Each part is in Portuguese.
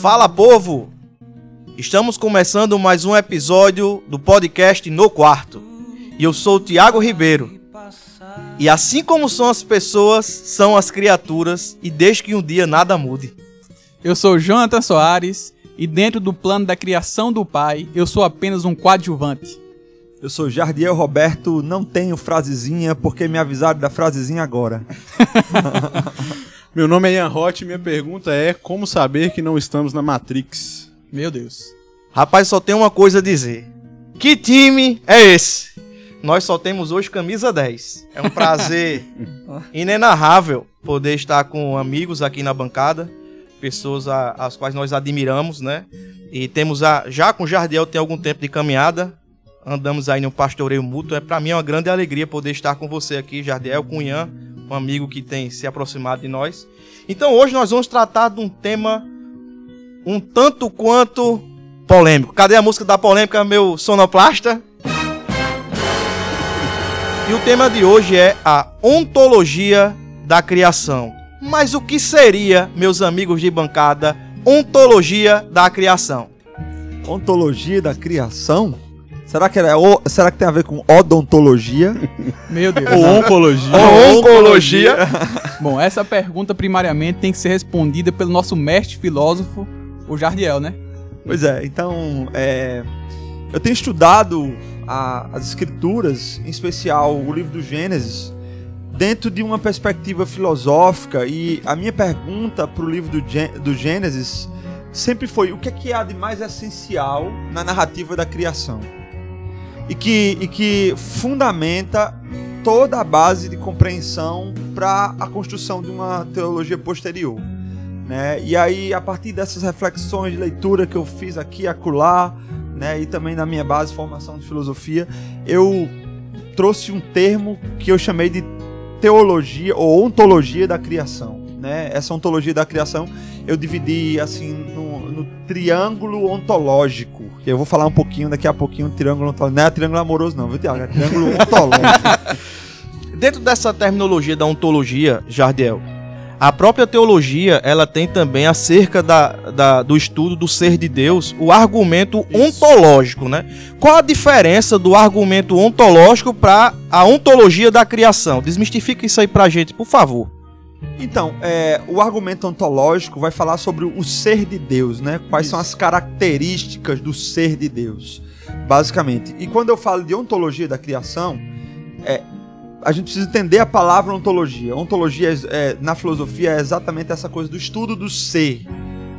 Fala povo! Estamos começando mais um episódio do podcast No Quarto. E eu sou o Tiago Ribeiro. E assim como são as pessoas, são as criaturas, e desde que um dia nada mude. Eu sou Jonathan Soares e dentro do plano da criação do Pai, eu sou apenas um coadjuvante. Eu sou Jardiel Roberto, não tenho frasezinha porque me avisaram da frasezinha agora. Meu nome é Ian Roth e minha pergunta é como saber que não estamos na Matrix? Meu Deus. Rapaz, só tem uma coisa a dizer. Que time é esse? Nós só temos hoje camisa 10. É um prazer inenarrável poder estar com amigos aqui na bancada, pessoas a- as quais nós admiramos, né? E temos a, já com o Jardiel tem algum tempo de caminhada, andamos aí no pastoreio mútuo. É para mim uma grande alegria poder estar com você aqui, Jardiel, com o Ian, um amigo que tem se aproximado de nós. Então hoje nós vamos tratar de um tema um tanto quanto polêmico. Cadê a música da polêmica, meu sonoplasta? E o tema de hoje é a ontologia da criação. Mas o que seria, meus amigos de bancada, ontologia da criação? Ontologia da criação? Será que, era, o- será que tem a ver com odontologia? Meu Deus. Ou oncologia? Ou oncologia? Bom, essa pergunta primariamente tem que ser respondida pelo nosso mestre filósofo, o Jardiel, né? pois é, então é, eu tenho estudado a- as escrituras, em especial o livro do Gênesis, dentro de uma perspectiva filosófica e a minha pergunta para o livro do, do Gênesis sempre foi o que é que há de mais essencial na narrativa da criação e que, e que fundamenta toda a base de compreensão para a construção de uma teologia posterior. Né? E aí, a partir dessas reflexões de leitura que eu fiz aqui acolá, né, e também na minha base formação de filosofia, eu trouxe um termo que eu chamei de teologia ou ontologia da criação. Né? Essa ontologia da criação eu dividi assim no, no triângulo ontológico. que Eu vou falar um pouquinho daqui a pouquinho, triângulo ontológico. Não é triângulo amoroso, não, viu, Tiago? É triângulo ontológico. Dentro dessa terminologia da ontologia, Jardiel, a própria teologia ela tem também acerca da, da- do estudo do ser de Deus o argumento ontológico, né? Qual a diferença do argumento ontológico para a ontologia da criação? Desmistifica isso aí pra gente, por favor. Então, é, o argumento ontológico vai falar sobre o ser de Deus, né? Quais são as características do ser de Deus, basicamente. E quando eu falo de ontologia da criação, é, a gente precisa entender a palavra ontologia. Ontologia é, na filosofia é exatamente essa coisa do estudo do ser,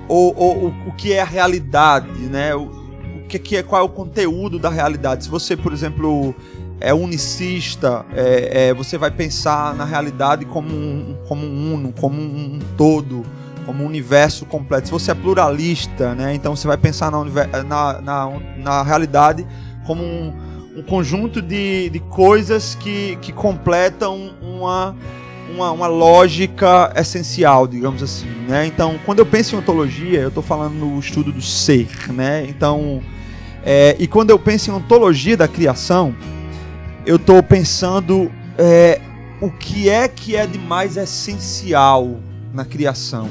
ou, ou o, o que é a realidade, né? O, o que, que é qual é o conteúdo da realidade. Se você, por exemplo, é unicista, é, é, você vai pensar na realidade como um, como um uno, como um, todo, como um universo completo. Se você é pluralista, né, então você vai pensar na, na, na, na realidade como um, um conjunto de, de coisas que, que completam uma, uma, uma lógica essencial, digamos assim. Né? Então, quando eu penso em ontologia, eu estou falando no estudo do ser. Né? Então, é, e quando eu penso em ontologia da criação, eu estou pensando é, o que é que é de mais essencial na criação.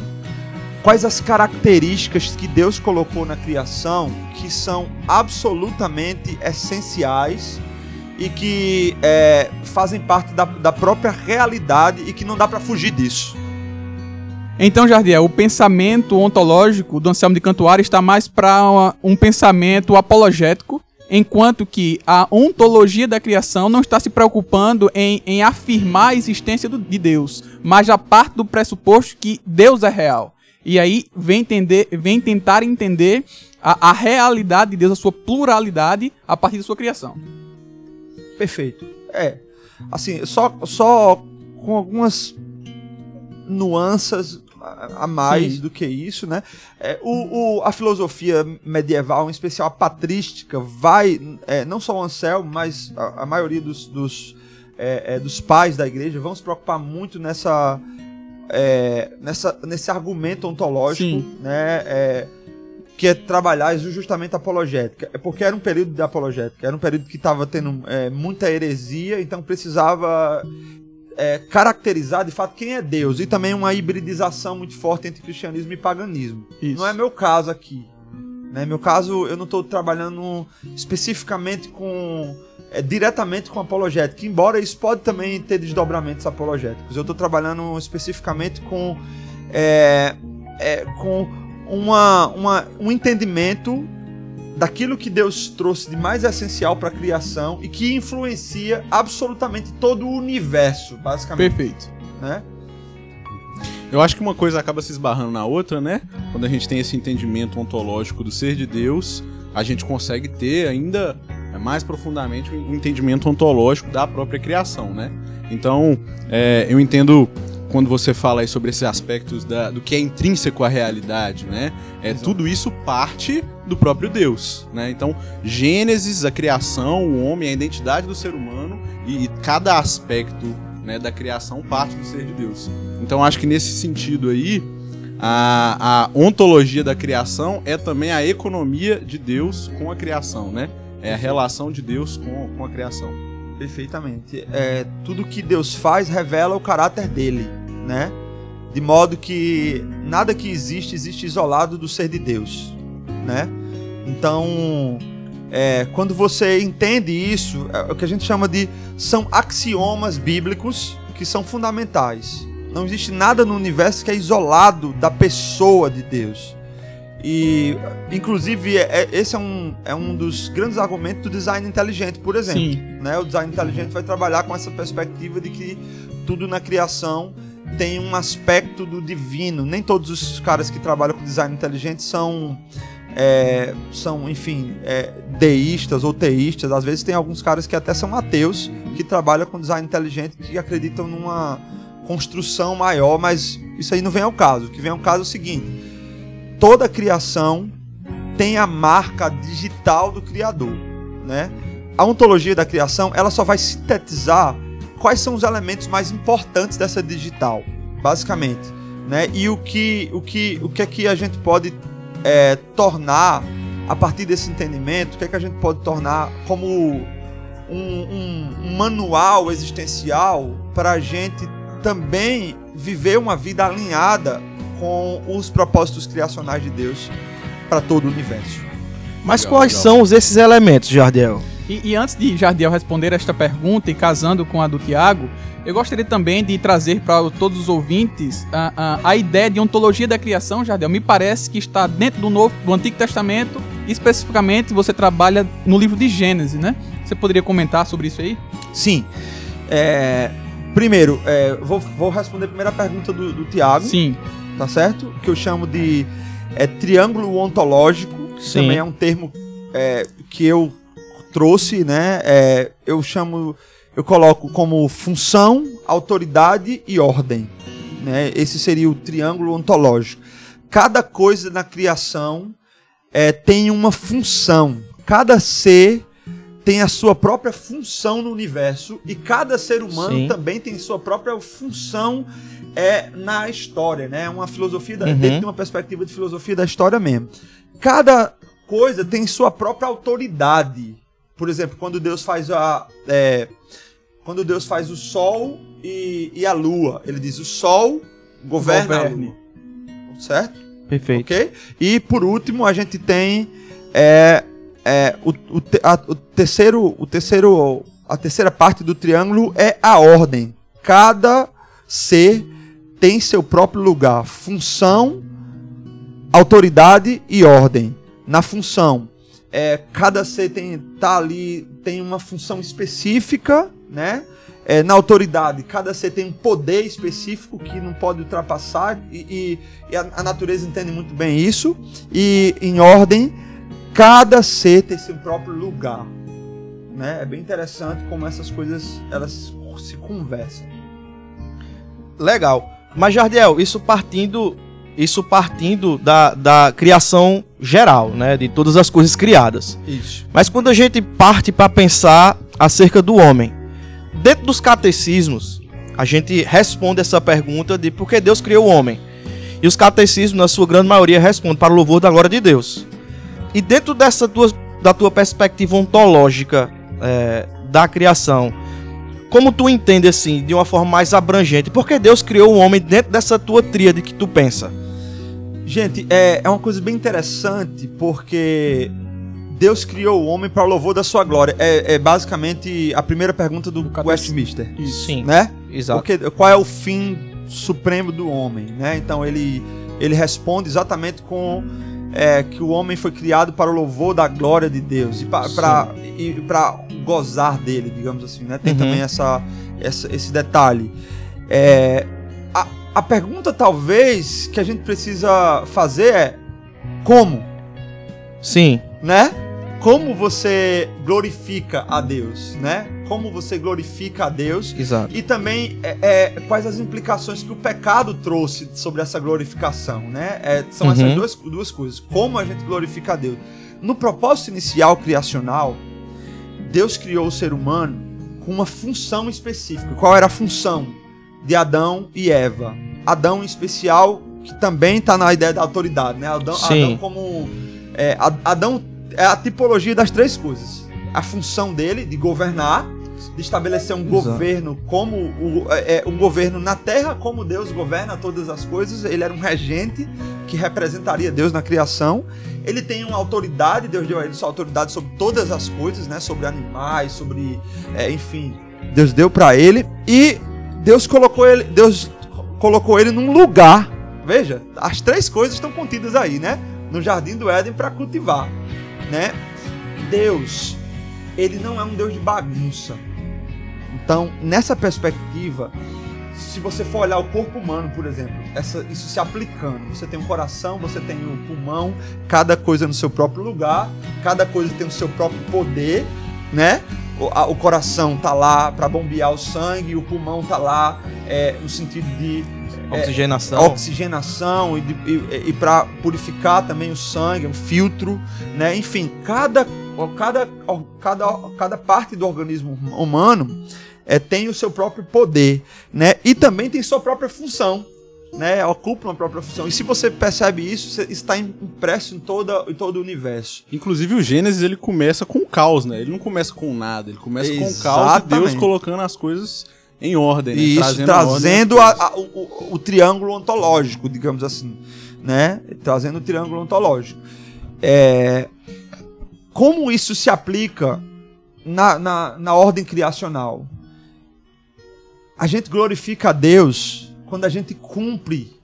Quais as características que Deus colocou na criação que são absolutamente essenciais e que é, fazem parte da, da própria realidade e que não dá para fugir disso. Então, Jardiel, o pensamento ontológico do Anselmo de Cantuária está mais para um pensamento apologético, enquanto que a ontologia da criação não está se preocupando em, em afirmar a existência do- de Deus, mas já parte do pressuposto que Deus é real. E aí vem, entender, vem tentar entender a, a realidade de Deus, a sua pluralidade, a partir da sua criação. Perfeito. É. Assim, só, só com algumas nuances a a mais Sim. do que isso, né? É, o, o- a filosofia medieval, em especial a patrística, vai, é, não só o Anselmo, mas a, a maioria dos, dos, é, é, dos pais da igreja vão se preocupar muito nessa, é, nessa nesse argumento ontológico, Sim. né? É, que é trabalhar justamente a apologética. É porque era um período de apologética, era um período que estava tendo é, muita heresia, então precisava é, caracterizar de fato quem é Deus e também uma hibridização muito forte entre cristianismo e paganismo. Isso. Não é meu caso aqui. Né? Meu caso, eu não estou trabalhando especificamente com. é, diretamente com apologética, embora isso pode também ter desdobramentos apologéticos. Eu estou trabalhando especificamente com. é, é, com uma, uma, um entendimento daquilo que Deus trouxe de mais essencial para a criação e que influencia absolutamente todo o universo, basicamente. Perfeito. Né? Eu acho que uma coisa acaba se esbarrando na outra, né? Quando a gente tem esse entendimento ontológico do ser de Deus, a gente consegue ter ainda é, mais profundamente o entendimento ontológico da própria criação, né? Então, é, eu entendo quando você fala aí sobre esses aspectos da- do que é intrínseco à realidade, né? É, tudo isso parte do próprio Deus, né? Então, Gênesis, a criação, o homem, a identidade do ser humano e, e cada aspecto né, da criação parte do ser de Deus. Então, acho que nesse sentido aí, a, a ontologia da criação é também a economia de Deus com a criação, né? É a relação de Deus com, com a criação. Perfeitamente. É, tudo que Deus faz revela o caráter dele, né? De modo que nada que existe existe isolado do ser de Deus, né? Então, é, quando você entende isso, é o que a gente chama de são axiomas bíblicos que são fundamentais. Não existe nada no universo que é isolado da pessoa de Deus. E, inclusive, é- é- esse é um, é um dos grandes argumentos do design inteligente, por exemplo Sim. né? O design inteligente vai trabalhar com essa perspectiva de que tudo na criação tem um aspecto do divino. Nem todos os caras que trabalham com design inteligente são, é, são enfim, é, deístas ou teístas. Às vezes tem alguns caras que até são ateus que trabalham com design inteligente que acreditam numa construção maior, mas isso aí não vem ao caso. O que vem ao caso é o seguinte: toda criação tem a marca digital do criador, né? a ontologia da criação ela só vai sintetizar quais são os elementos mais importantes dessa digital, basicamente, né? E o que o que o que é que a gente pode é, tornar a partir desse entendimento, o que é que a gente pode tornar como um, um- um manual existencial para a gente também viver uma vida alinhada com os propósitos criacionais de Deus para todo o universo. Mas Legal, quais legal. são esses elementos, Jardiel? E, e antes de Jardiel responder esta pergunta e casando com a do Tiago, eu gostaria também de trazer para todos os ouvintes a, a, a ideia de ontologia da criação, Jardiel. Me parece que está dentro do Novo, do Antigo Testamento, e especificamente você trabalha no livro de Gênesis, né? Você poderia comentar sobre isso aí? Sim. É, primeiro, é, vou, vou responder primeiro a pergunta do, do Tiago, Sim. Tá certo? Que eu chamo de é, triângulo ontológico. Sim. Também é um termo é, que eu trouxe, né? É, eu chamo, eu coloco como função, autoridade e ordem. Né? Esse seria o triângulo ontológico. Cada coisa na criação é, tem uma função. Cada ser tem a sua própria função no universo e cada ser humano Sim. também tem sua própria função é, na história, né? É Uma filosofia da, Uhum. dentro de uma perspectiva de filosofia da história mesmo. Cada coisa tem sua própria autoridade. Por exemplo, quando Deus faz a é, quando Deus faz o sol e, e a lua, ele diz o sol governa Governe. a lua, certo? Perfeito. Ok? E por último, a gente tem é, é, o, o a, o terceiro, o terceiro, a terceira parte do triângulo é a ordem. Cada ser tem seu próprio lugar, função, autoridade e ordem. Na função, é, cada ser tem tá ali tem uma função específica, né? É, na autoridade, cada ser tem um poder específico que não pode ultrapassar e, e- e a, a natureza entende muito bem isso. E em ordem, cada ser tem seu próprio lugar, né? É bem interessante como essas coisas elas se conversam. Legal. Mas, Jardiel, isso partindo, isso partindo da, da criação geral, né? De todas as coisas criadas. Isso. Mas quando a gente parte para pensar acerca do homem, dentro dos catecismos, a gente responde essa pergunta de por que Deus criou o homem. E os catecismos, na sua grande maioria, respondem para o louvor da glória de Deus. E dentro dessa tua, da tua perspectiva ontológica é, da criação, como tu entende assim, de uma forma mais abrangente, por que Deus criou o homem dentro dessa tua tríade que tu pensa? Gente, é, é uma coisa bem interessante porque Deus criou o homem para o louvor da sua glória. É, é basicamente a primeira pergunta do Westminster, Sim, né? exato. Porque qual é o fim supremo do homem, né? Então ele ele responde exatamente com é, que o homem foi criado para o louvor da glória de Deus e para gozar dele, digamos assim, né? Tem Uhum. também essa, essa- esse detalhe. É, a, a pergunta talvez que a gente precisa fazer é como, Sim, né? Como você glorifica a Deus, né? Como você glorifica a Deus exato. e também é, é, quais as implicações que o pecado trouxe sobre essa glorificação, né? É, são essas Uhum. duas, duas coisas. Como a gente glorifica a Deus. No propósito inicial criacional, Deus criou o ser humano com uma função específica. Qual era a função de Adão e Eva? Adão, em especial, que também está na ideia da autoridade, né? Adão, Sim. Adão como... é, Adão é a tipologia das três coisas. A função dele de governar, de estabelecer um Exato. governo como o, é, é, um governo na terra como Deus governa todas as coisas. Ele era um regente que representaria Deus na criação. Ele tem uma autoridade, Deus deu a ele sua autoridade sobre todas as coisas, né? Sobre animais, sobre, é, enfim, Deus deu para ele e Deus colocou ele, Deus colocou ele num lugar. Veja, as três coisas estão contidas aí, né? No jardim do Éden para cultivar, né? Deus, ele não é um Deus de bagunça. Então, nessa perspectiva, se você for olhar o corpo humano, por exemplo, essa- isso se aplicando, você tem um coração, você tem o pulmão, cada coisa no seu próprio lugar, cada coisa tem o seu próprio poder, né? O, a- o coração tá lá para bombear o sangue, o pulmão tá lá é, no sentido de Oxigenação. oxigenação e, de- e, para purificar também o sangue, um filtro, né? Enfim, cada, cada, cada, cada parte do organismo humano é, tem o seu próprio poder, né? E também tem sua própria função, né? Ocupa uma própria função. E se você percebe isso, você está impresso em, toda, em todo o universo. Inclusive o Gênesis ele começa com o caos, né? Ele não começa com nada, ele começa com o caos e Deus Exatamente. colocando as coisas em ordem, né? Isso, trazendo às a- a- o, o- o triângulo ontológico, digamos assim, né? Trazendo o triângulo ontológico. É, como isso se aplica na, na, na ordem criacional? A gente glorifica a Deus quando a gente cumpre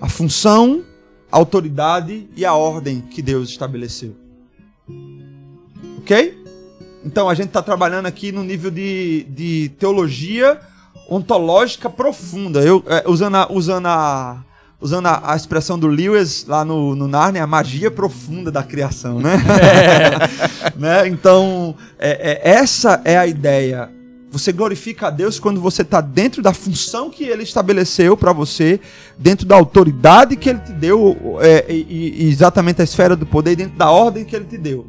a função, a autoridade e a ordem que Deus estabeleceu. Ok? Então a gente está trabalhando aqui no nível de, de teologia ontológica profunda. Eu, é, usando a, usando a, usando a, a expressão do Lewis lá no, no Narnia, a magia profunda da criação, né? né? Então, é, é, essa é a ideia. Você glorifica a Deus quando você está dentro da função que Ele estabeleceu para você, dentro da autoridade que Ele te deu, é, e, e exatamente a esfera do poder, dentro da ordem que Ele te deu.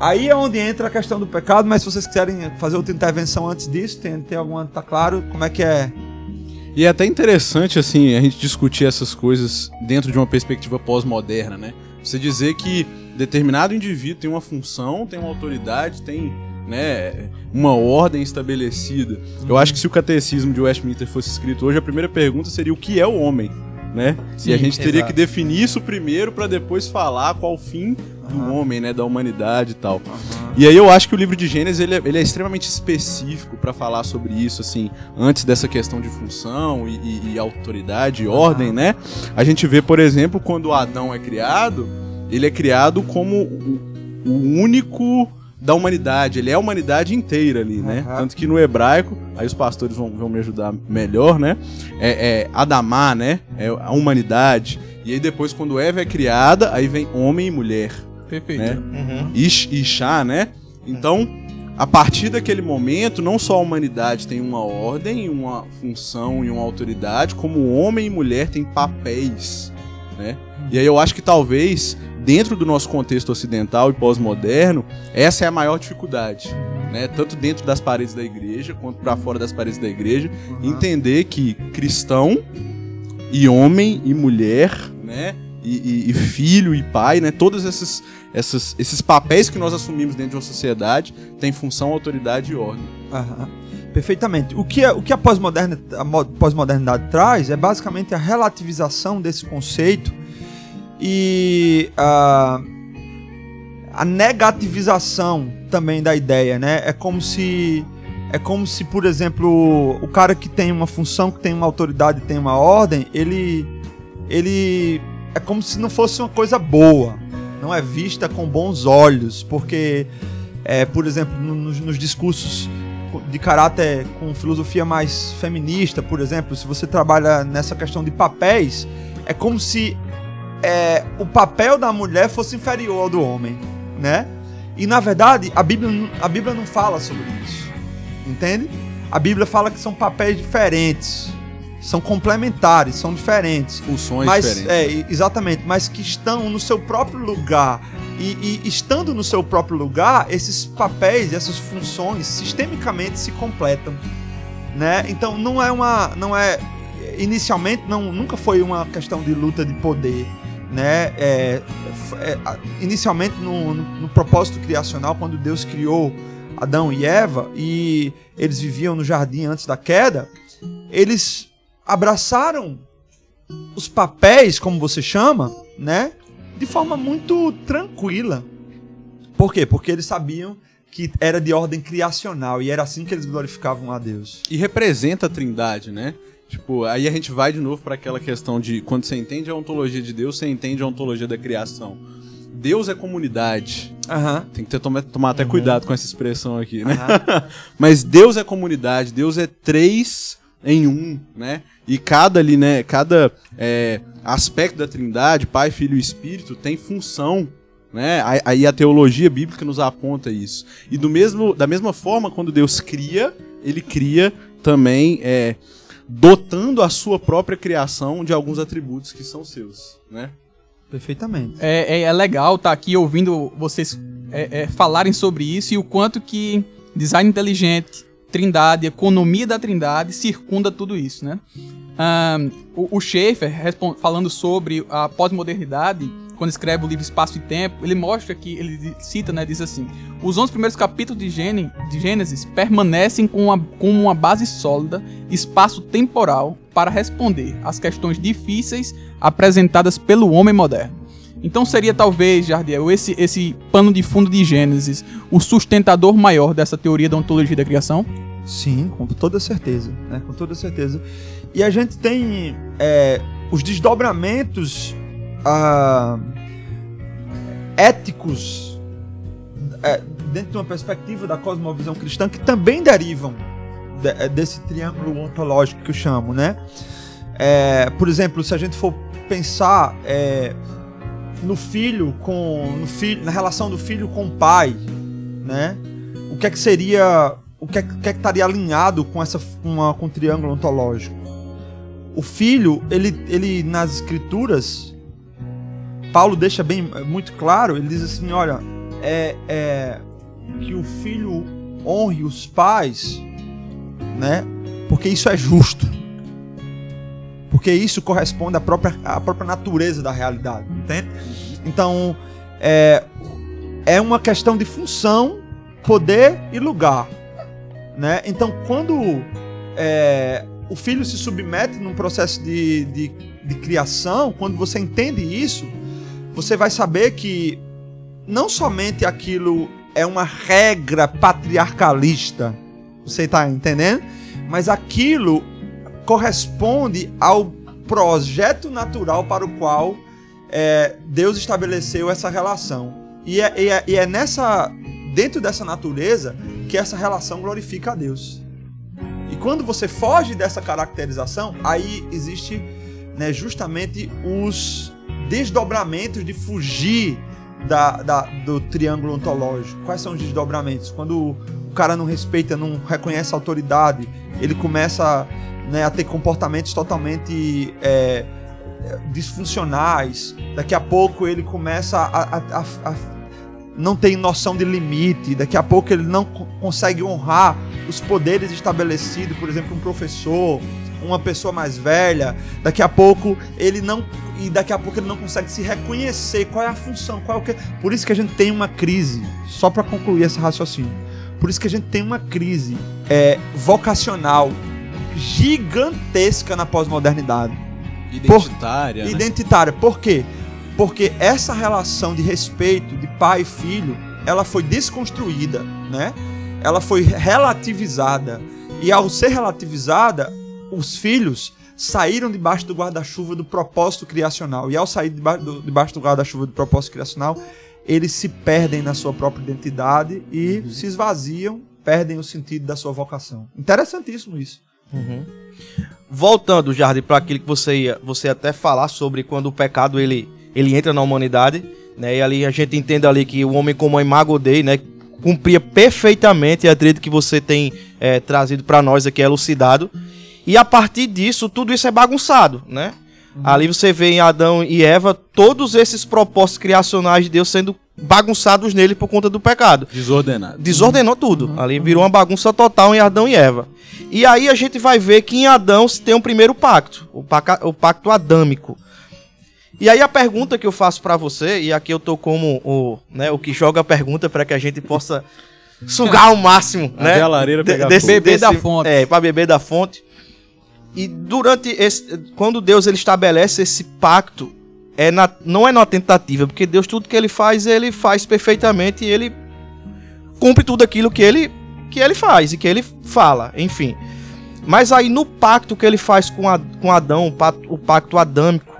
Aí é onde entra a questão do pecado, mas se vocês quiserem fazer outra intervenção antes disso, tem, tem alguma. Tá claro como é que é? E é até interessante, assim, a gente discutir essas coisas dentro de uma perspectiva pós-moderna, né? Você dizer que determinado indivíduo tem uma função, tem uma autoridade, tem né, uma ordem estabelecida. Eu acho que se o catecismo de Westminster fosse escrito hoje, a primeira pergunta seria o que é o homem, né? Sim, e a gente teria exato. que definir isso primeiro para depois falar qual o fim do homem, né, da humanidade e tal. E aí eu acho que o livro de Gênesis ele é, ele é extremamente específico para falar sobre isso, assim, antes dessa questão de função e, e- e autoridade e ordem, né? A gente vê, por exemplo, quando Adão é criado, ele é criado como o, o único da humanidade, ele é a humanidade inteira ali, né? Aham. Tanto que no hebraico, aí os pastores vão, vão me ajudar melhor, né? É, é Adamá, né? É a humanidade. E aí depois, quando Eva é criada, aí vem homem e mulher Perfeito. né? Uhum. Ish e Chá, né? Então, a partir daquele momento, não só a humanidade tem uma ordem, uma função e uma autoridade, como homem e mulher têm papéis, né? E aí eu acho que talvez, dentro do nosso contexto ocidental e pós-moderno, essa é a maior dificuldade, né? Tanto dentro das paredes da igreja, quanto para fora das paredes da igreja, entender que cristão e homem e mulher, né? E, e- e filho e pai, né? Todos esses, esses, esses papéis que nós assumimos dentro de uma sociedade têm função, autoridade e ordem. Aham. Perfeitamente. O que, é, o que a pós-modernidade pós-modernidade traz é basicamente a relativização desse conceito e a, a negativização também da ideia, né? É como se é como se, por exemplo, o cara que tem uma função, que tem uma autoridade, tem uma ordem, ele ele é como se não fosse uma coisa boa, não é vista com bons olhos, porque é, por exemplo, no- nos, nos discursos de caráter com filosofia mais feminista, por exemplo, se você trabalha nessa questão de papéis, é como se é, o papel da mulher fosse inferior ao do homem, né? E na verdade, a Bíblia, não- a Bíblia não fala sobre isso. Entende? A Bíblia fala que são papéis diferentes, são complementares, são diferentes. Funções Mas, diferentes. é, e- exatamente, mas que estão no seu próprio lugar. E, e estando no seu próprio lugar, esses papéis, essas funções, sistemicamente se completam. Né? Então não é uma. não é Inicialmente não, nunca foi uma questão de luta de poder. Né? É, é, inicialmente no, no, no propósito criacional, quando Deus criou Adão e Eva e eles viviam no jardim antes da queda, eles abraçaram os papéis, como você chama, né? De forma muito tranquila. Por quê? Porque eles sabiam que era de ordem criacional e era assim que eles glorificavam a Deus. E representa a trindade, né? Tipo, aí a gente vai de novo para aquela questão de quando você entende a ontologia de Deus, você entende a ontologia da criação. Deus é comunidade. Aham. Tem que ter, tomar, tomar até cuidado com essa expressão aqui, né? aham. Mas Deus é comunidade, Deus é três em um, né? E cada ali, né? Cada é, aspecto da Trindade, Pai, Filho e Espírito, tem função, né? Aí- Aí a teologia bíblica nos aponta isso. E do mesmo, da mesma forma, quando Deus cria, Ele cria também é, dotando a sua própria criação de alguns atributos que são seus, né? Perfeitamente. É, é, é legal estar aqui ouvindo vocês é, é, falarem sobre isso e o quanto que design inteligente, trindade, economia da trindade circunda tudo isso, né? Ahn, o, o Schaeffer, respon- falando sobre a pós-modernidade, quando escreve o livro Espaço e Tempo, ele mostra que, ele cita, né, diz assim, os 11 primeiros capítulos de, Gêne- de Gênesis permanecem com uma, com uma base sólida, espaço-temporal, para responder às questões difíceis apresentadas pelo homem moderno. Então seria talvez, Jardiel, esse, esse pano de fundo de Gênesis, o sustentador maior dessa teoria da ontologia da criação? Sim, com toda certeza, né? Com toda certeza. E a gente tem é, os desdobramentos éticos é, dentro de uma perspectiva da cosmovisão cristã que também derivam de- é, desse triângulo ontológico que eu chamo, né? É, por exemplo, se a gente for pensar é, no filho com no filho, na relação do filho com o pai, né? O que é que seria o que é, que é que estaria alinhado com essa com, a- com o triângulo ontológico? O filho, ele, ele nas escrituras, Paulo deixa bem muito claro, ele diz assim, olha, é, é que o filho honre os pais, né? Porque isso é justo. Porque isso corresponde à própria, à própria natureza da realidade, entende? Então, é, é uma questão de função, poder e lugar. Né? Então, quando é, o filho se submete num processo de, de, de criação, quando você entende isso, você vai saber que não somente aquilo é uma regra patriarcalista, você está entendendo? Mas aquilo corresponde ao projeto natural para o qual é, Deus estabeleceu essa relação. E é, e é- e é nessa dentro dessa natureza que essa relação glorifica a Deus. E quando você foge dessa caracterização, aí existe né, justamente os desdobramentos de fugir da, da- do triângulo ontológico. Quais são os desdobramentos? Quando o cara não respeita, não reconhece a autoridade, ele começa né, a ter comportamentos totalmente é, disfuncionais. Daqui a pouco ele começa a, a- a- a não tem noção de limite. Daqui a pouco ele não co- consegue honrar os poderes estabelecidos, por exemplo, um professor, uma pessoa mais velha. Daqui a pouco ele não e daqui a pouco ele não consegue se reconhecer qual é a função, qual é o que. Por isso que a gente tem uma crise. Só para concluir esse raciocínio. Por isso que a gente tem uma crise é, vocacional gigantesca na pós-modernidade. Identitária, né? Identitária. Por quê? Porque essa relação de respeito de pai e filho, ela foi desconstruída, né? Ela foi relativizada. E ao ser relativizada, os filhos saíram debaixo do guarda-chuva do propósito criacional. E ao sair debaixo do, debaixo do guarda-chuva do propósito criacional, eles se perdem na sua própria identidade e se esvaziam, perdem o sentido da sua vocação. Interessantíssimo isso. Voltando, Jardim, para aquilo que você ia, você até falar sobre quando o pecado ele, ele entra na humanidade, né? E ali a gente entende ali que o homem como a imago Dei, né, cumpria perfeitamente a trilha que você tem é, trazido para nós aqui elucidado. E a partir disso, tudo isso é bagunçado, né? Ali você vê em Adão e Eva todos esses propósitos criacionais de Deus sendo bagunçados nele por conta do pecado Desordenado. desordenou tudo. Ali virou uma bagunça total em Adão e Eva. E aí a gente vai ver que em Adão se tem um primeiro pacto, o, paca- o pacto adâmico. E aí a pergunta que eu faço pra você, e aqui eu tô como o, né, o que joga a pergunta para que a gente possa sugar ao máximo, Até né? a lareira de- pegar desse- fogo. Beber da fonte. É, para beber da fonte. E durante esse quando Deus ele estabelece esse pacto, é na, não é na tentativa, porque Deus tudo que ele faz, ele faz perfeitamente e ele cumpre tudo aquilo que ele que ele faz e que ele fala, enfim. Mas aí no pacto que ele faz com, a, com Adão, o pacto, o pacto adâmico,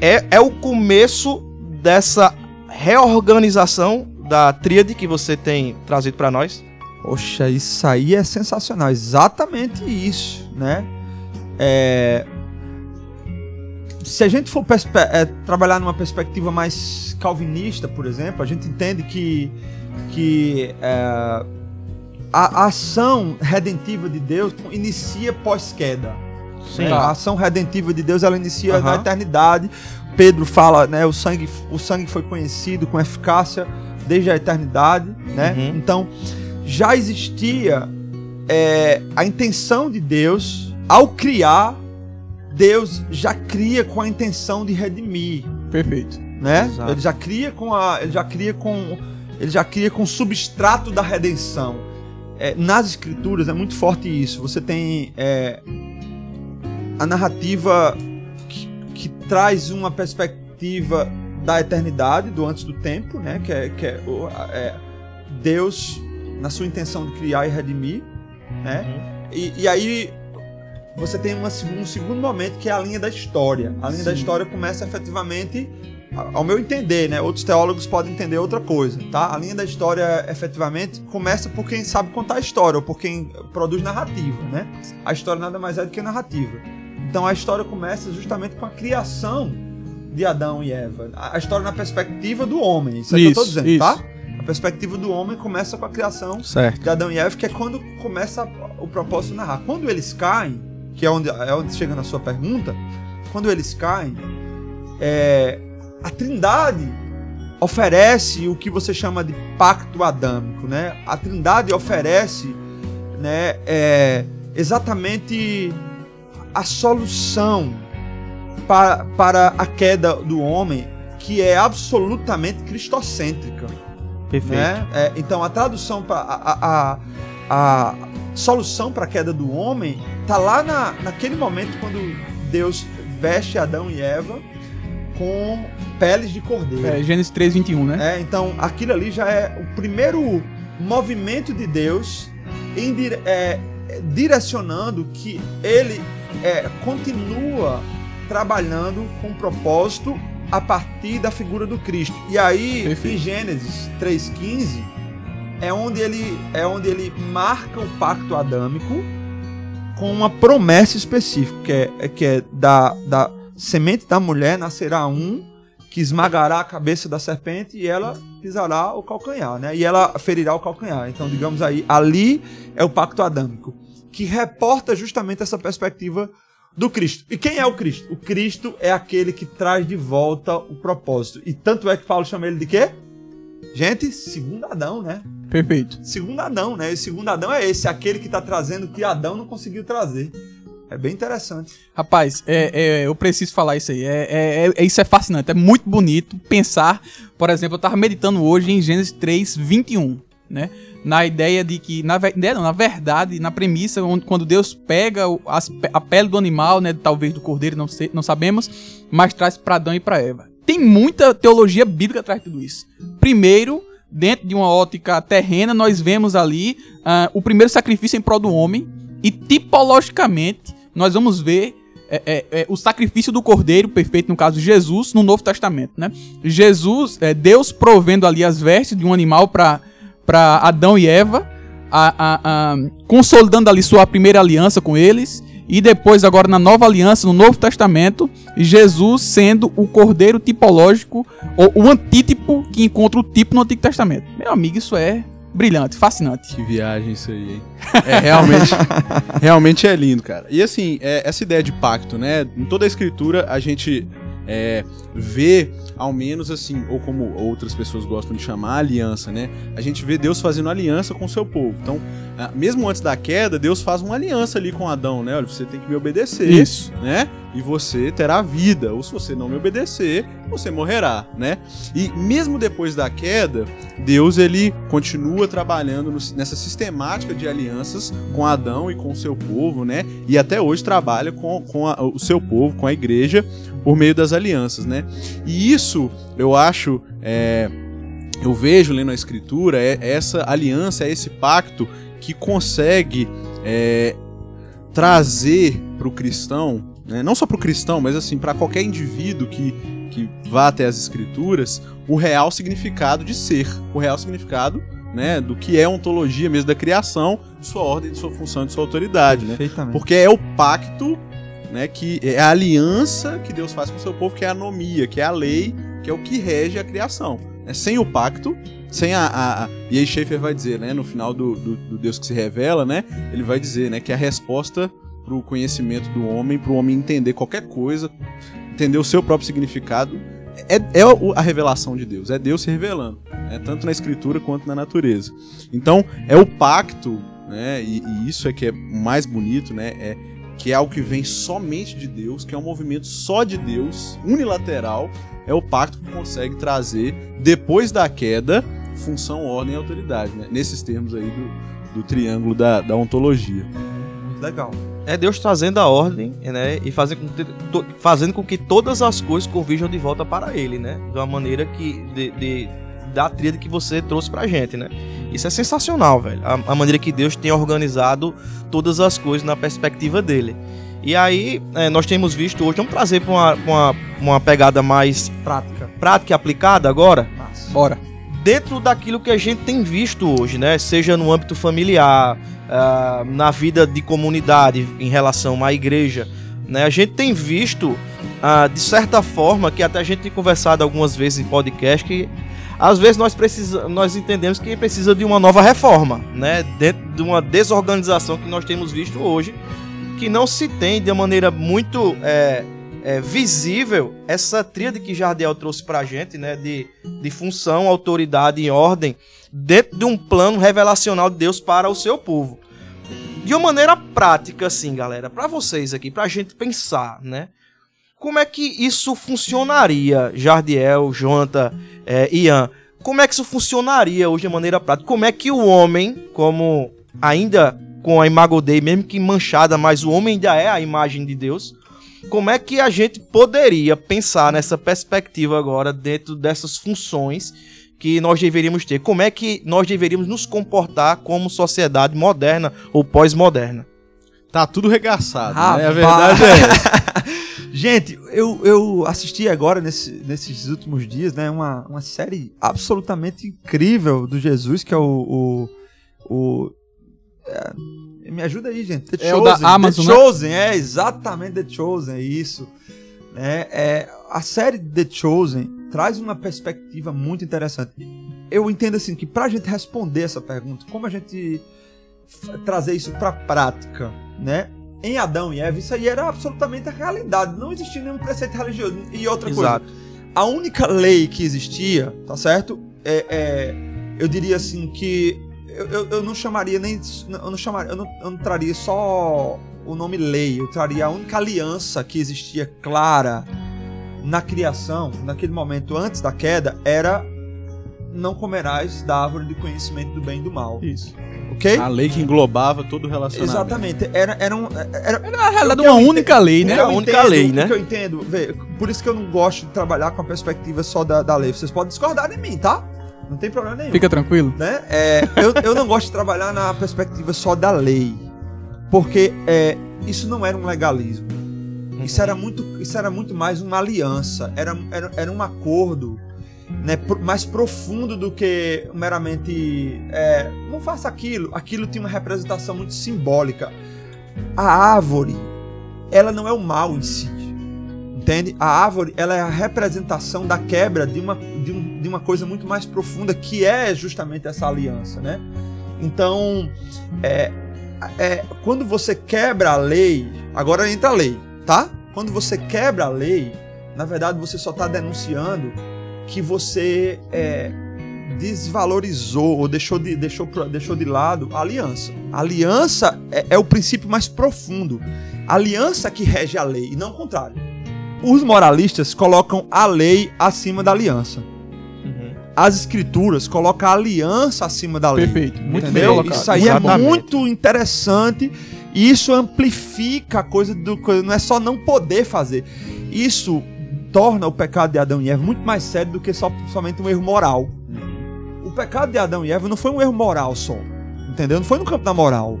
é, é o começo dessa reorganização da tríade que você tem trazido pra nós. Poxa, isso aí é sensacional. Exatamente isso, né? É, Se a gente for é, trabalhar numa perspectiva mais calvinista, por exemplo, a gente entende que, que é, a, ação redentiva de Deus inicia pós-queda. Né? A ação redentiva de Deus ela inicia na Aham. eternidade. Pedro fala, né, o sangue, o sangue foi conhecido com eficácia desde a eternidade, né? Uhum. Então já existia é, a intenção de Deus ao criar. Deus já cria com a intenção de redimir, Perfeito. né? Exato. Ele já cria com a, ele já cria com, ele já cria com o substrato da redenção. É, nas escrituras é muito forte isso. Você tem é, a narrativa que, que traz uma perspectiva da eternidade, do antes do tempo, né? Que é, que é, é Deus na sua intenção de criar e redimir, né? E, e aí você tem uma, um segundo momento que é a linha da história. A linha da história começa efetivamente, ao meu entender, né? Outros teólogos podem entender outra coisa, tá? A linha da história efetivamente começa por quem sabe contar a história ou por quem produz narrativa, né? A história nada mais é do que narrativa. Então a história começa justamente com a criação de Adão e Eva. A história na perspectiva do homem, isso é o que eu tô Isso, dizendo, isso. tá? A perspectiva do homem começa com a criação Certo. de Adão e Eva, que é quando começa o propósito de narrar. Quando eles caem, que é onde, é onde chega na sua pergunta, quando eles caem, é, a Trindade oferece o que você chama de pacto adâmico, né? A Trindade oferece, né, é, exatamente a solução para, para a queda do homem, que é absolutamente cristocêntrica Perfeito. né? É, então a tradução para a, a, a solução para a queda do homem tá lá na, naquele momento quando Deus veste Adão e Eva com peles de cordeiro. É, Gênesis 3, 21, né? É, então aquilo ali já é o primeiro movimento de Deus em é, direcionando que ele é, continua trabalhando com propósito a partir da figura do Cristo. E aí, Perfeito. em Gênesis 3,15, é onde ele é onde ele marca o pacto adâmico com uma promessa específica, que é, é que é da, da semente da mulher nascerá um que esmagará a cabeça da serpente e ela pisará o calcanhar, né? E ela ferirá o calcanhar. Então, digamos aí, ali é o pacto adâmico, que reporta justamente essa perspectiva do Cristo. E quem é o Cristo? O Cristo é aquele que traz de volta o propósito. E tanto é que Paulo chama ele de quê? Gente, segundo Adão, né? Perfeito. Segundo Adão, né? E segundo Adão é esse, aquele que está trazendo o que Adão não conseguiu trazer. É bem interessante. Rapaz, é, é, eu preciso falar isso aí. É, é- é- isso é fascinante. É muito bonito pensar. Por exemplo, eu tava meditando hoje em Gênesis 3, 21. né? Na ideia de que, na, não, na verdade, na premissa, onde, quando Deus pega as a pele do animal, né, talvez do cordeiro, não, sei, não sabemos, mas traz para Adão e para Eva. Tem muita teologia bíblica atrás de tudo isso. Primeiro, dentro de uma ótica terrena, nós vemos ali ah, o primeiro sacrifício em prol do homem, e tipologicamente, nós vamos ver é, é, é, o sacrifício do cordeiro perfeito, no caso Jesus, no Novo Testamento, né? Jesus, é, Deus provendo ali as vestes de um animal para Adão e Eva, a- a- a- consolidando ali sua primeira aliança com eles, e depois, agora na nova aliança, no Novo Testamento, Jesus sendo o cordeiro tipológico, ou o antítipo que encontra o tipo no Antigo Testamento. Meu amigo, isso é brilhante, fascinante. Que viagem isso aí, hein? É, realmente, realmente é lindo, cara. E assim, é, essa ideia de pacto, né? Em toda a escritura a gente é, vê, ao menos assim, ou como outras pessoas gostam de chamar, aliança, né? A gente vê Deus fazendo aliança com o seu povo. Então, mesmo antes da queda, Deus faz uma aliança ali com Adão, né? Olha, você tem que me obedecer Isso. né? E você terá vida. Ou se você não me obedecer, você morrerá, né? E mesmo depois da queda, Deus ele continua trabalhando nessa sistemática de alianças com Adão e com o seu povo, né? E até hoje trabalha com, com a- o seu povo, com a igreja, por meio das alianças, né? E isso eu acho. é, eu vejo lendo a escritura é essa aliança, é esse pacto que consegue é, trazer para o cristão, né, não só para o cristão, mas assim para qualquer indivíduo que, que vá até as escrituras, o real significado de ser, o real significado né, do que é ontologia mesmo da criação, de sua ordem, de sua função, de sua autoridade, né? Porque é o pacto, né, que é a aliança que Deus faz com o seu povo, que é a anomia, que é a lei, que é o que rege a criação. né? Sem o pacto, sem a, a, a- E aí Schaefer vai dizer, né, no final do, do, do Deus que se revela, né, ele vai dizer, né, que a resposta pro conhecimento do homem, pro homem entender qualquer coisa, entender o seu próprio significado, é, é a revelação de Deus, é Deus se revelando, né, tanto na escritura quanto na natureza. Então, é o pacto, né, e, e isso é que é mais bonito, né, é que é algo que vem somente de Deus, que é um movimento só de Deus, unilateral, é o pacto que consegue trazer, depois da queda, função, ordem e autoridade, né? nesses termos aí do, do triângulo da, da ontologia. Legal. É Deus trazendo a ordem, né? E fazendo com, que, to- fazendo com que todas as coisas convirjam de volta para Ele, né? De uma maneira que. De, de- da tríade que você trouxe pra gente, né? Isso é sensacional, velho. A, a maneira que Deus tem organizado todas as coisas na perspectiva dele. E aí, é, nós temos visto hoje, vamos trazer pra uma, uma, uma pegada mais Prática. prática e aplicada agora Massa. Bora. Dentro daquilo que a gente tem visto hoje, né? Seja no âmbito familiar, ah, na vida de comunidade em relação à igreja, né? A gente tem visto, ah, de certa forma, que até a gente tem conversado algumas vezes em podcast, que às vezes nós, precisa, nós entendemos que precisa de uma nova reforma, né? Dentro de uma desorganização que nós temos visto hoje, que não se tem de maneira muito é, é, visível essa tríade que Jardiel trouxe pra gente, né? De, de função, autoridade e ordem, dentro de um plano revelacional de Deus para o seu povo. De uma maneira prática, assim, galera, pra vocês aqui, pra gente pensar, né? Como é que isso funcionaria, Jardiel, Jonathan, é, Ian? Como é que isso funcionaria hoje de maneira prática? Como é que o homem, como ainda com a imago Dei, mesmo que manchada, mas o homem ainda é a imagem de Deus, como é que a gente poderia pensar nessa perspectiva agora dentro dessas funções que nós deveríamos ter? Como é que nós deveríamos nos comportar como sociedade moderna ou pós-moderna? Tá tudo regaçado, né? A verdade é. Gente, eu, eu assisti agora, nesse- nesses últimos dias, né, uma, uma série absolutamente incrível do Jesus, que é o. o, o- é, me ajuda aí, gente. The É o da Amazon, The né? Chosen, é exatamente The Chosen, é isso. É, é, a série The Chosen traz uma perspectiva muito interessante. Eu entendo assim que pra gente responder essa pergunta, como a gente trazer isso pra prática, né? Em Adão e Eva, isso aí era absolutamente a realidade. Não existia nenhum preceito religioso. E outra Exato. coisa, a única lei que existia, tá certo? É, é, eu diria assim que eu, eu, eu não chamaria nem eu não chamaria eu não, eu não traria só o nome lei, eu traria a única aliança que existia clara na criação, naquele momento antes da queda, era não comerás da árvore de conhecimento do bem e do mal. Isso. Ok? A lei que englobava todo o relacionamento. Exatamente. Era, era, um, era, Na realidade, uma única lei, né? É a eu única entendo, lei, o né? que eu entendo, vê, por isso que eu não gosto de trabalhar com a perspectiva só da, da lei. Vocês podem discordar de mim, tá? Não tem problema nenhum. Fica tranquilo. né? É, eu, eu não gosto de trabalhar na perspectiva só da lei, porque é, isso não era um legalismo. Isso era muito, isso era muito mais uma aliança, era, era, era um acordo né, mais profundo do que meramente é, não faça aquilo. Aquilo tinha uma representação muito simbólica. A árvore, ela não é o mal em si. Entende? A árvore, ela é a representação da quebra de uma, de, um- de uma coisa muito mais profunda, que é justamente essa aliança, né? Então, é, é, quando você quebra a lei, agora entra a lei, tá? Quando você quebra a lei, na verdade você só está denunciando que você é, desvalorizou ou deixou de, deixou, deixou de lado a aliança. A aliança é, é o princípio mais profundo. A aliança que rege a lei, e não o contrário. Os moralistas colocam a lei acima da aliança. Uhum. As escrituras colocam a aliança acima da lei. Perfeito. Muito bem Entendeu? colocado. Isso aí é Exatamente. muito interessante e isso amplifica a coisa do não é só não poder fazer. Isso torna o pecado de Adão e Eva muito mais sério do que só, somente um erro moral. O pecado de Adão e Eva não foi um erro moral só, entendeu? Não foi no campo da moral.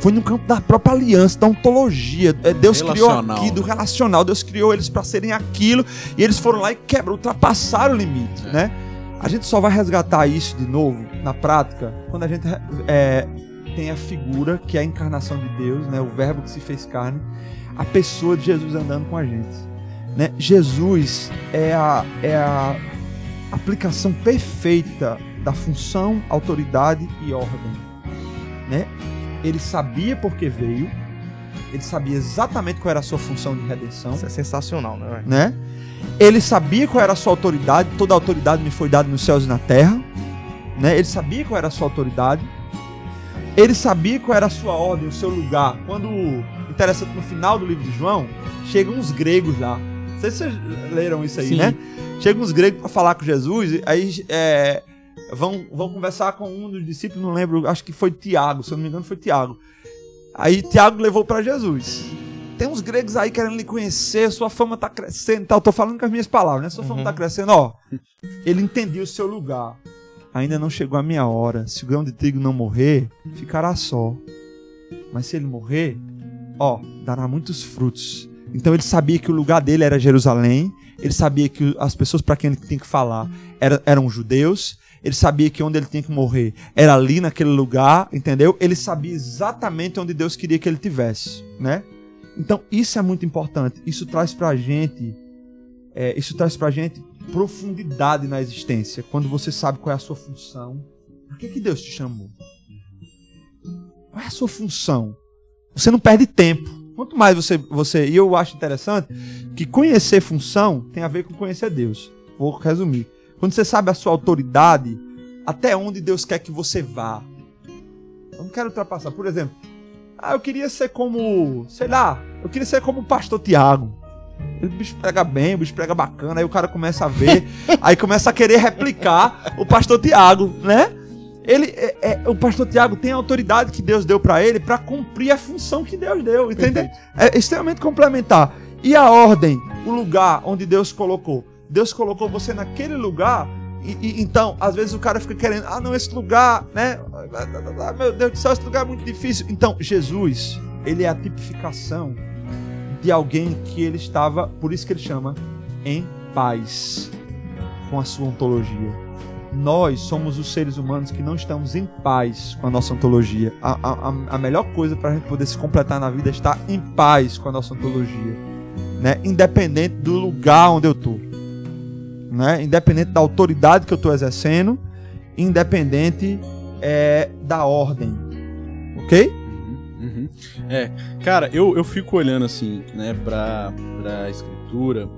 Foi no campo da própria aliança, da ontologia. É, Deus criou Relacional, aqui, do né? relacional. Deus criou eles para serem aquilo e eles foram lá e quebram, ultrapassaram o limite, É. né? A gente só vai resgatar isso de novo na prática quando a gente é, tem a figura que é a encarnação de Deus, né? O Verbo que se fez carne, a pessoa de Jesus andando com a gente, né? Jesus é a, é a aplicação perfeita da função, autoridade e ordem, né? Ele sabia por que veio, ele sabia exatamente qual era a sua função de redenção, Isso é sensacional, né? né? Ele sabia qual era a sua autoridade, toda a autoridade me foi dada nos céus e na terra, né? Ele sabia qual era a sua autoridade. Ele sabia qual era a sua ordem, o seu lugar. Quando, interessante, no final do livro de João, chegam uns gregos lá. Não sei se vocês leram isso aí, Sim. né? Chegam uns gregos para falar com Jesus, aí é, vão, vão conversar com um dos discípulos, não lembro, acho que foi Tiago, se eu não me engano foi Tiago. Aí Tiago levou para Jesus tem uns gregos aí querendo lhe conhecer, sua fama tá crescendo tal. Tô falando com as minhas palavras, né? Sua fama Uhum. tá crescendo, ó. Ele entendia o seu lugar. Ainda não chegou a minha hora. Se o grão de trigo não morrer, ficará só. Mas se ele morrer, ó, dará muitos frutos. Então ele sabia que o lugar dele era Jerusalém. Ele sabia que as pessoas para quem ele tinha que falar era- eram judeus. Ele sabia que onde ele tinha que morrer era ali naquele lugar, entendeu? Ele sabia exatamente onde Deus queria que ele tivesse, né? Então isso é muito importante. Isso traz pra gente, é, isso traz pra gente profundidade na existência. Quando você sabe qual é a sua função, por que, que Deus te chamou? Qual é a sua função? Você não perde tempo. Quanto mais você, você e eu acho interessante que conhecer função tem a ver com conhecer Deus. Vou resumir. Quando você sabe a sua autoridade, até onde Deus quer que você vá. Eu não quero ultrapassar. Por exemplo, ah, eu queria ser como, sei lá, eu queria ser como o pastor Tiago. Ele o bicho prega bem, o bicho prega bacana, aí o cara começa a ver, aí começa a querer replicar o pastor Tiago, né? Ele, é, é, o pastor Tiago tem a autoridade que Deus deu pra ele pra cumprir a função que Deus deu, entendeu? É extremamente complementar. E a ordem, o lugar onde Deus colocou. Deus colocou você naquele lugar. E, e- então, às vezes o cara fica querendo, ah, não, esse lugar, né? Ah, Meu Deus do céu, esse lugar é muito difícil. Então, Jesus, ele é a tipificação de alguém que ele estava, por isso que ele chama, em paz com a sua ontologia. Nós somos os seres humanos que não estamos em paz com a nossa ontologia. A, a, a- melhor coisa para a gente poder se completar na vida é estar em paz com a nossa ontologia. Né? Independente do lugar onde eu estou. Né? Independente da autoridade que eu estou exercendo. Independente é, da ordem. Ok? Uhum, uhum. É, cara, eu, eu fico olhando assim, né, pra, pra escritura,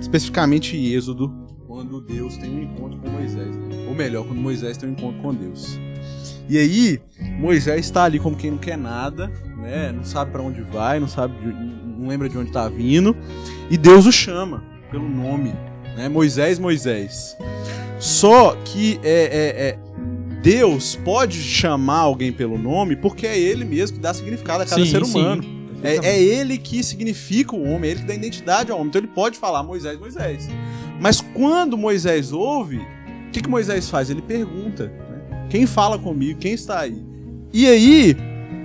especificamente Êxodo, quando Deus tem um encontro com Moisés, né? Ou melhor, quando Moisés tem um encontro com Deus. E aí, Moisés está ali como quem não quer nada, né? Não sabe pra onde vai, não sabe, de- não lembra de onde tá vindo, e Deus o chama pelo nome, né? Moisés, Moisés. Só que é, é, é, Deus pode chamar alguém pelo nome porque é ele mesmo que dá significado a cada Sim, ser sim. humano. É, é ele que significa o homem, é ele que dá identidade ao homem. Então ele pode falar Moisés, Moisés. Mas quando Moisés ouve, o que, que Moisés faz? Ele pergunta: né? quem fala comigo? Quem está aí? E aí,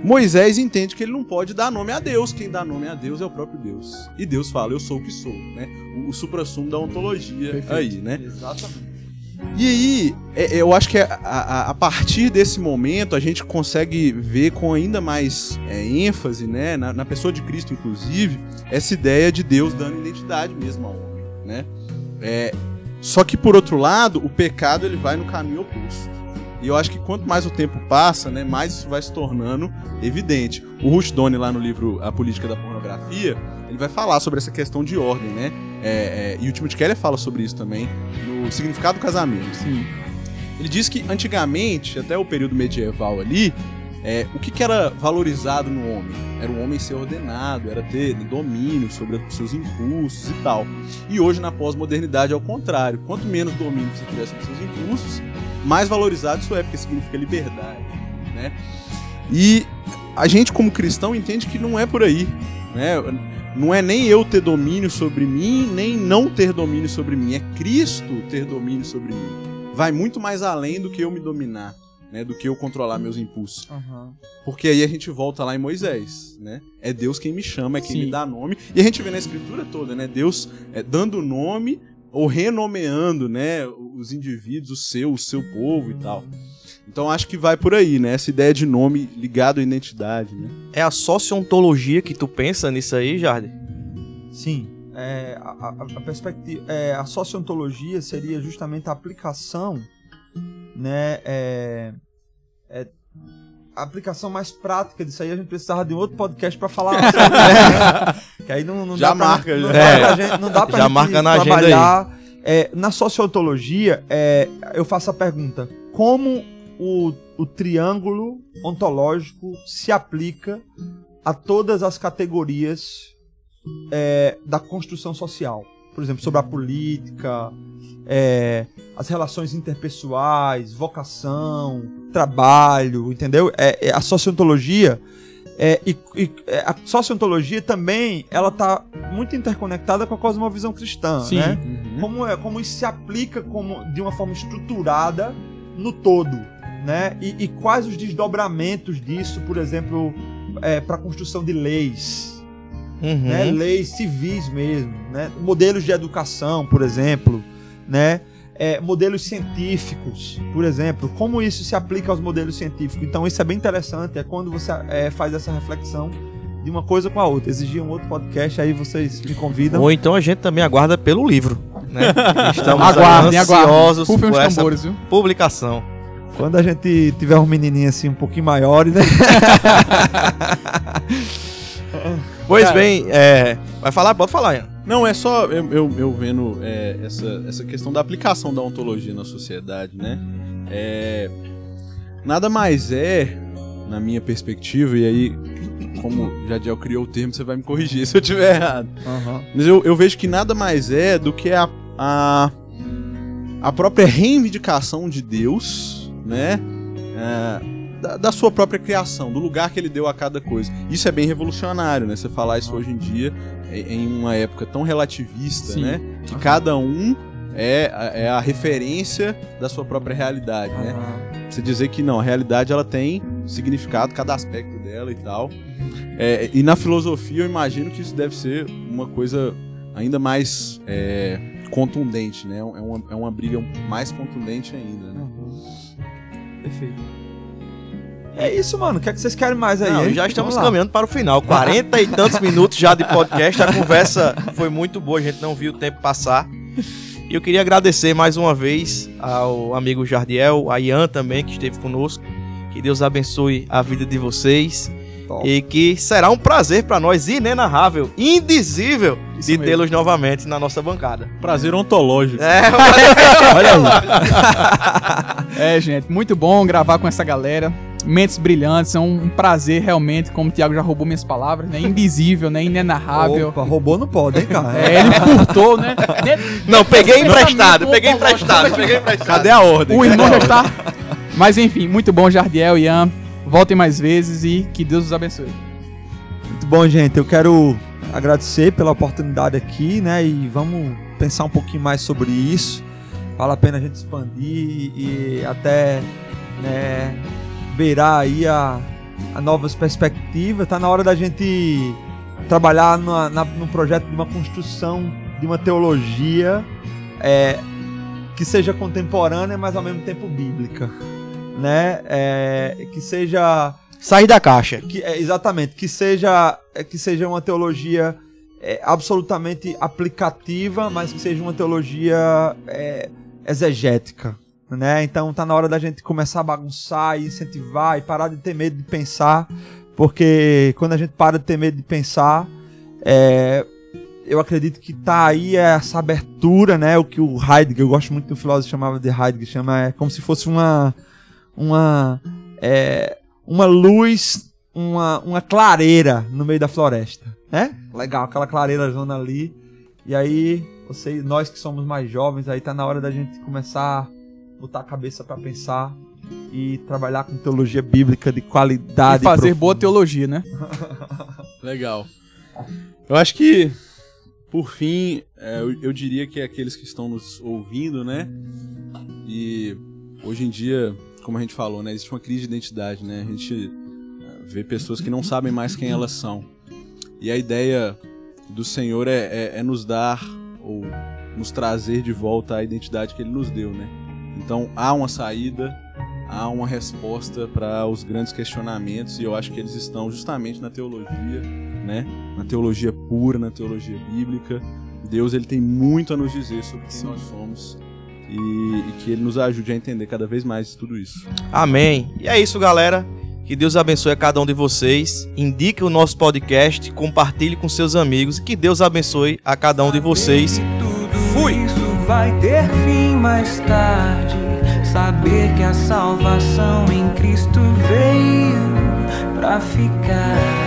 Moisés entende que ele não pode dar nome a Deus. Quem dá nome a Deus é o próprio Deus. E Deus fala: Eu sou o que sou. Né? O, o suprassumo da ontologia aí, né? Exatamente. E aí, é- é, eu acho que a, a- a partir desse momento a gente consegue ver com ainda mais é, ênfase, né, na, na pessoa de Cristo, inclusive, essa ideia de Deus dando identidade mesmo ao homem, né? É, só que por outro lado, o pecado ele vai no caminho oposto. E eu acho que quanto mais o tempo passa, né, mais isso vai se tornando evidente. O Rushdoni lá no livro A Política da Pornografia, ele vai falar sobre essa questão de ordem, né? É, é, e o Timothy Keller fala sobre isso também no significado do casamento. Sim. Ele diz que antigamente, até o período medieval ali, é, o que, que era valorizado no homem? Era o homem ser ordenado, era ter domínio sobre os seus impulsos e tal. E hoje, na pós-modernidade, é o contrário. Quanto menos domínio você tiver sobre seus impulsos, mais valorizado isso é, porque significa liberdade, né? E a gente, como cristão, entende que não é por aí, né? Não é nem eu ter domínio sobre mim, nem não ter domínio sobre mim. É Cristo ter domínio sobre mim. Vai muito mais além do que eu me dominar, né? Do que eu controlar meus impulsos. Porque aí a gente volta lá em Moisés, né? É Deus quem me chama, é quem Sim. me dá nome. E a gente vê na escritura toda, né? Deus é, dando nome ou renomeando, né? Os indivíduos, o seu, o seu povo e tal. Então acho que vai por aí, né? Essa ideia de nome ligado à identidade, né? É a sociontologia que tu pensa nisso aí, Jardim? Sim. É, a, a- a perspectiva, é, a sociontologia seria justamente a aplicação, né? É, é, a aplicação mais prática disso aí a gente precisava de outro podcast para falar. sobre, que aí não, não Já dá pra- marca, não já. dá É. pra gente, não dá pra Já gente marca na trabalhar. É, na sociontologia, é, eu faço a pergunta: como o, o triângulo ontológico se aplica a todas as categorias é, da construção social? Por exemplo, sobre a política, é, as relações interpessoais, vocação, trabalho, entendeu? É, é a sociontologia é, e, e, é, a sociontologia também ela está muito interconectada com a cosmovisão cristã, Sim. né? Como, é, como isso se aplica como, de uma forma estruturada no todo, né? E, e quais os desdobramentos disso, por exemplo, para a construção de leis, Uhum. né? Leis civis mesmo, né? Modelos de educação, por exemplo, né? É, modelos científicos, por exemplo, como isso se aplica aos modelos científicos. Então isso é bem interessante, é quando você é, faz essa reflexão de uma coisa com a outra. Exigir um outro podcast, aí vocês me convidam. Ou então a gente também aguarda pelo livro, né? Estamos Aguardem, aguardem. ansiosos Rufem por essa tambores, viu? publicação. Quando a gente tiver um menininho assim um pouquinho maior, né? Pois Cara. bem, é, vai falar? Pode falar, Ian. Não, é só eu, eu, eu vendo é, essa, essa questão da aplicação da ontologia na sociedade, né? É, nada mais é, na minha perspectiva, e aí, como Jadiel criou o termo, você vai me corrigir se eu estiver errado. Mas eu, eu vejo que nada mais é do que a, a, a própria reivindicação de Deus, né? É, da, da sua própria criação, do lugar que ele deu a cada coisa. Isso é bem revolucionário, né? Você falar isso hoje em dia, em em uma época tão relativista, Sim. né? Que cada um é, a- é a referência da sua própria realidade, né? Você dizer que não, a realidade ela tem significado, cada aspecto dela e tal. É, e na filosofia eu imagino que isso deve ser uma coisa ainda mais é, contundente, né? É uma, é uma briga mais contundente ainda, né? Perfeito. É isso, mano. O que é que vocês querem mais aí? Não, já estamos lá. caminhando para o final. 40 e tantos minutos já de podcast. A conversa foi muito boa, a gente não viu o tempo passar. E eu queria agradecer mais uma vez ao amigo Jardiel, a Ian também, que esteve conosco. Que Deus abençoe a vida de vocês. Top. E que será um prazer para nós, inenarrável, indizível, Isso de tê-los novamente na nossa bancada. Prazer ontológico. É, Olha aí. É, gente, muito bom gravar com essa galera. Mentes brilhantes. É um prazer realmente, como o Thiago já roubou minhas palavras, né? Invisível, né? Inenarrável. Opa, roubou não pode, hein, cara? É, ele furtou, né? Não, peguei Pensamento emprestado, peguei emprestado, peguei emprestado. Cadê a ordem? O irmão já está. Mas enfim, muito bom, Jardiel, Ian. Voltem mais vezes e que Deus os abençoe. Muito bom, gente. Eu quero agradecer pela oportunidade aqui, né? E vamos pensar um pouquinho mais sobre isso. Vale a pena a gente expandir e até né, beirar aí a, a novas perspectivas. Tá na hora da gente trabalhar na, na, num projeto de uma construção de uma teologia é, que seja contemporânea, mas ao mesmo tempo bíblica, né? É, que seja Sair da caixa. que é, exatamente que seja é, que seja uma teologia é, absolutamente aplicativa, mas que seja uma teologia é, exegética, né? Então tá na hora da gente começar a bagunçar e incentivar e parar de ter medo de pensar, porque quando a gente para de ter medo de pensar, é, eu acredito que tá aí essa abertura, né? O que o Heidegger, eu gosto muito do filósofo chamava de Heidegger, chama é como se fosse uma uma é, uma luz, uma, uma clareira no meio da floresta, né? Legal, aquela clareira zona ali. E aí, você, nós que somos mais jovens, aí tá na hora da gente começar botar a cabeça para pensar e trabalhar com teologia bíblica de qualidade. E fazer profunda. boa teologia, né? Legal. Eu acho que, por fim, é, eu, eu diria que aqueles que estão nos ouvindo, né? E hoje em dia, como a gente falou, né? Existe uma crise de identidade, né? A gente é, vê pessoas que não sabem mais quem elas são. E a ideia do Senhor é, é- é nos dar ou nos trazer de volta a identidade que Ele nos deu, né? Então há uma saída, há uma resposta para os grandes questionamentos e eu acho que eles estão justamente na teologia, né? Na teologia pura, na teologia bíblica. Deus ele tem muito a nos dizer sobre quem nós somos e, e que ele nos ajude a entender cada vez mais tudo isso. Amém. E é isso, galera. Que Deus abençoe a cada um de vocês. Indique o nosso podcast, compartilhe com seus amigos. Que Deus abençoe a cada um de vocês. Fui. Vai ter fim mais tarde. Saber que a salvação em Cristo veio pra ficar.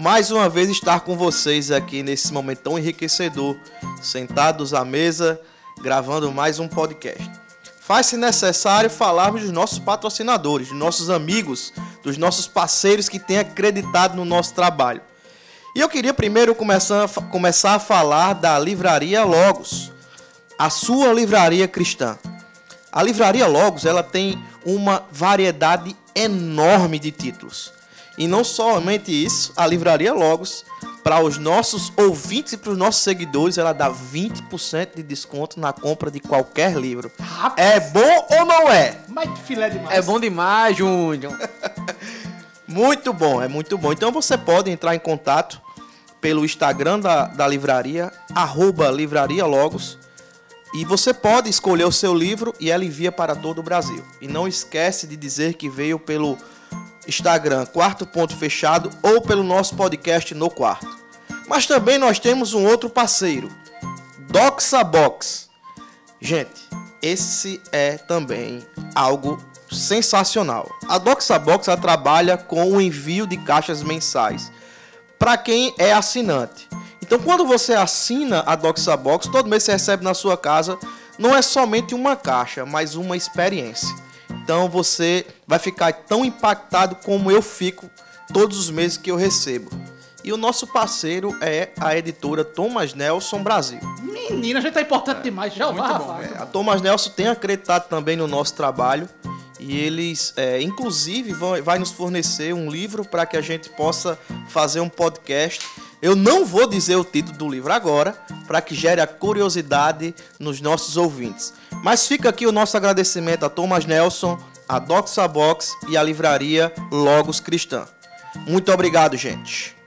Mais uma vez estar com vocês aqui nesse momento tão enriquecedor, sentados à mesa, gravando mais um podcast. Faz-se necessário falarmos dos nossos patrocinadores, dos nossos amigos, dos nossos parceiros que têm acreditado no nosso trabalho. E eu queria primeiro começar, começar a falar da Livraria Logos, a sua livraria cristã. A Livraria Logos ela tem uma variedade enorme de títulos. E não somente isso, a Livraria Logos, para os nossos ouvintes e para os nossos seguidores, ela dá 20% de desconto na compra de qualquer livro. É bom ou não é? Mas filé demais. É bom demais, Júnior. Muito bom, é muito bom. Então você pode entrar em contato pelo Instagram da, da livraria, arroba Livraria Logos. E você pode escolher o seu livro e ela envia para todo o Brasil. E não esquece de dizer que veio pelo Instagram Quarto Ponto Fechado ou pelo nosso podcast No Quarto. Mas também nós temos um outro parceiro, Doxa Box. Gente, esse é também algo sensacional. A Doxa Box trabalha com o envio de caixas mensais para quem é assinante. Então, quando você assina a Doxa Box, todo mês você recebe na sua casa não é somente uma caixa, mas uma experiência. Então, você vai ficar tão impactado como eu fico todos os meses que eu recebo. E o nosso parceiro é a editora Thomas Nelson Brasil. Menina, a gente tá importante demais. Já vai, rapaz. A Thomas Nelson tem acreditado também no nosso trabalho e eles, é, inclusive, vão, vai nos fornecer um livro para que a gente possa fazer um podcast. Eu não vou dizer o título do livro agora, para que gere a curiosidade nos nossos ouvintes. Mas fica aqui o nosso agradecimento a Thomas Nelson, a Doxa Box e a livraria Logos Cristã. Muito obrigado, gente.